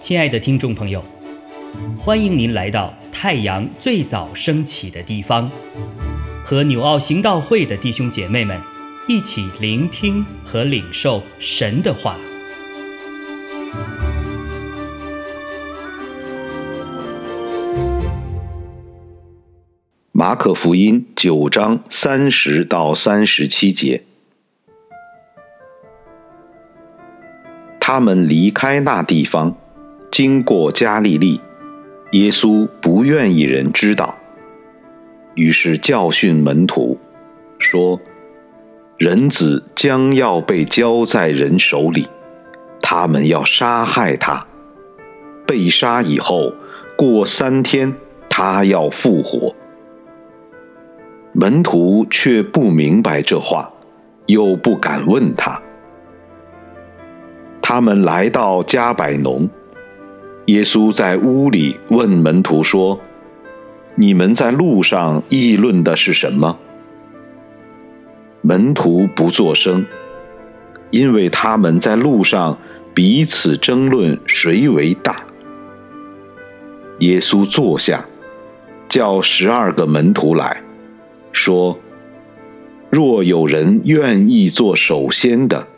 亲爱的听众朋友，欢迎您来到太阳最早升起的地方，和纽奥行道会的弟兄姐妹们一起聆听和领受神的话。马可福音九章三十到三十七节，他们离开那地方。经过加利利，耶稣不愿意人知道，于是教训门徒，说：“人子将要被交在人手里，他们要杀害他。被杀以后，过三天，他要复活。”门徒却不明白这话，又不敢问他。他们来到加百农。耶稣在屋里问门徒说：“你们在路上议论的是什么？”门徒不作声，因为他们在路上彼此争论谁为大。耶稣坐下，叫十二个门徒来说：“若有人愿意做首先的，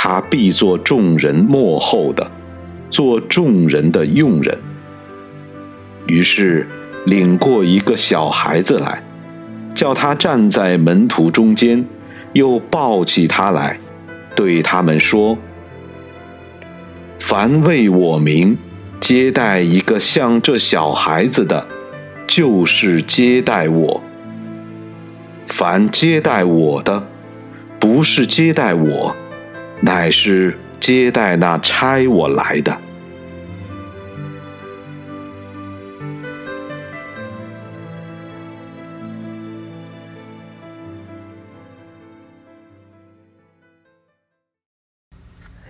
他必做众人幕后的。”做众人的用人，于是领过一个小孩子来，叫他站在门徒中间，又抱起他来，对他们说：“凡为我名接待一个像这小孩子的，就是接待我；凡接待我的，不是接待我，乃是。”接待那差我来的。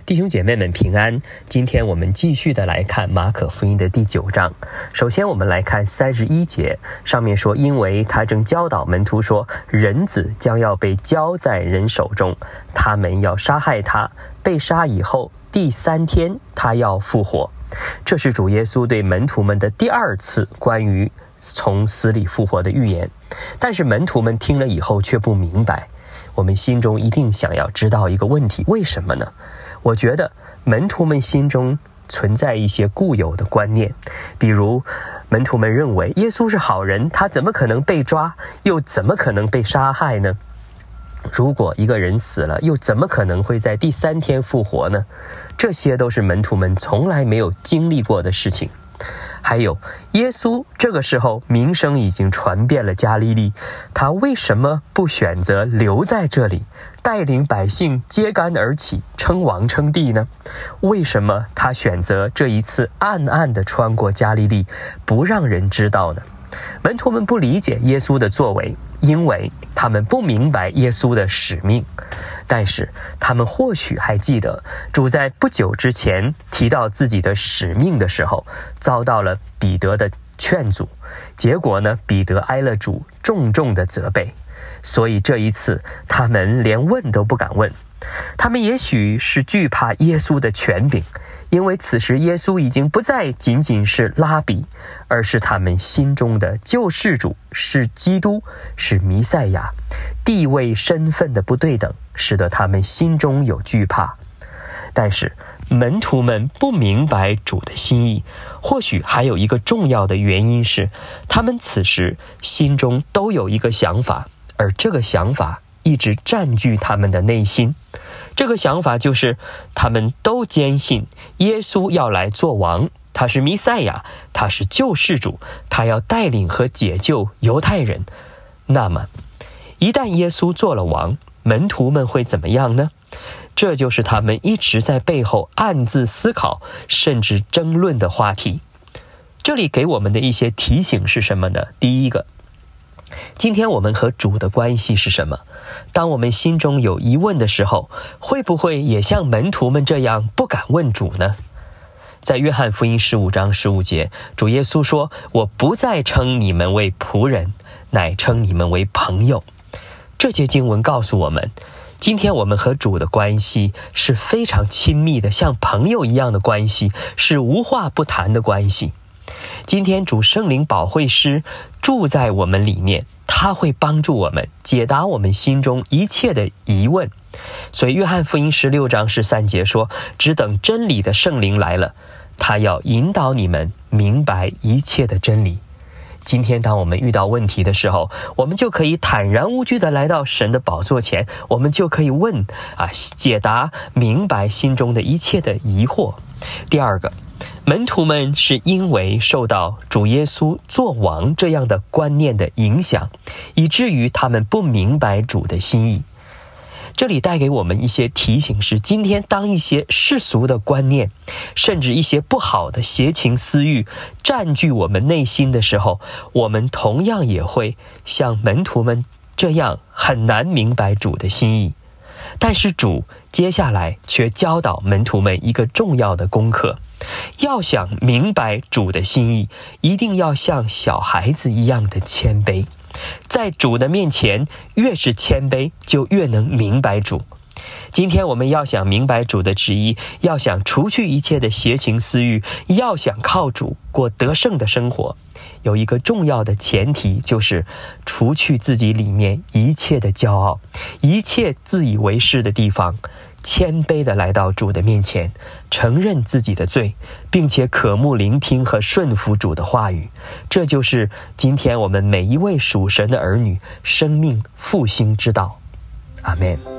弟兄姐妹们平安，今天我们继续的来看马可福音的第九章。首先，我们来看三十一节，上面说，因为他正教导门徒说，人子将要被交在人手中，他们要杀害他，被杀以后，第三天他要复活。这是主耶稣对门徒们的第二次关于从死里复活的预言。但是门徒们听了以后却不明白。我们心中一定想要知道一个问题：为什么呢？我觉得门徒们心中存在一些固有的观念，比如门徒们认为耶稣是好人，他怎么可能被抓，又怎么可能被杀害呢？如果一个人死了，又怎么可能会在第三天复活呢？这些都是门徒们从来没有经历过的事情。还有，耶稣这个时候名声已经传遍了加利利，他为什么不选择留在这里，带领百姓揭竿而起，称王称帝呢？为什么他选择这一次暗暗地穿过加利利，不让人知道呢？门徒们不理解耶稣的作为，因为他们不明白耶稣的使命。但是他们或许还记得，主在不久之前提到自己的使命的时候，遭到了彼得的劝阻。结果呢，彼得挨了主重重的责备。所以这一次，他们连问都不敢问。他们也许是惧怕耶稣的权柄。因为此时耶稣已经不再仅仅是拉比，而是他们心中的救世主，是基督，是弥赛亚，地位身份的不对等，使得他们心中有惧怕。但是门徒们不明白主的心意，或许还有一个重要的原因是，他们此时心中都有一个想法，而这个想法一直占据他们的内心。这个想法就是，他们都坚信耶稣要来做王，他是弥赛亚，他是救世主，他要带领和解救犹太人。那么，一旦耶稣做了王，门徒们会怎么样呢？这就是他们一直在背后暗自思考，甚至争论的话题。这里给我们的一些提醒是什么呢？第一个。今天我们和主的关系是什么？当我们心中有疑问的时候，会不会也像门徒们这样不敢问主呢？在约翰福音十五章十五节，主耶稣说：“我不再称你们为仆人，乃称你们为朋友。”这节经文告诉我们，今天我们和主的关系是非常亲密的，像朋友一样的关系，是无话不谈的关系。今天主圣灵保惠师住在我们里面，他会帮助我们解答我们心中一切的疑问。所以约翰福音十六章十三节说：“只等真理的圣灵来了，他要引导你们明白一切的真理。”今天，当我们遇到问题的时候，我们就可以坦然无惧的来到神的宝座前，我们就可以问啊，解答明白心中的一切的疑惑。第二个，门徒们是因为受到主耶稣做王这样的观念的影响，以至于他们不明白主的心意。这里带给我们一些提醒是：今天当一些世俗的观念，甚至一些不好的邪情私欲占据我们内心的时候，我们同样也会像门徒们这样很难明白主的心意。但是主接下来却教导门徒们一个重要的功课：要想明白主的心意，一定要像小孩子一样的谦卑。在主的面前，越是谦卑，就越能明白主。今天我们要想明白主的旨意，要想除去一切的邪情私欲，要想靠主过得胜的生活，有一个重要的前提，就是除去自己里面一切的骄傲，一切自以为是的地方。谦卑的来到主的面前，承认自己的罪，并且渴慕聆听和顺服主的话语，这就是今天我们每一位属神的儿女生命复兴之道。阿门。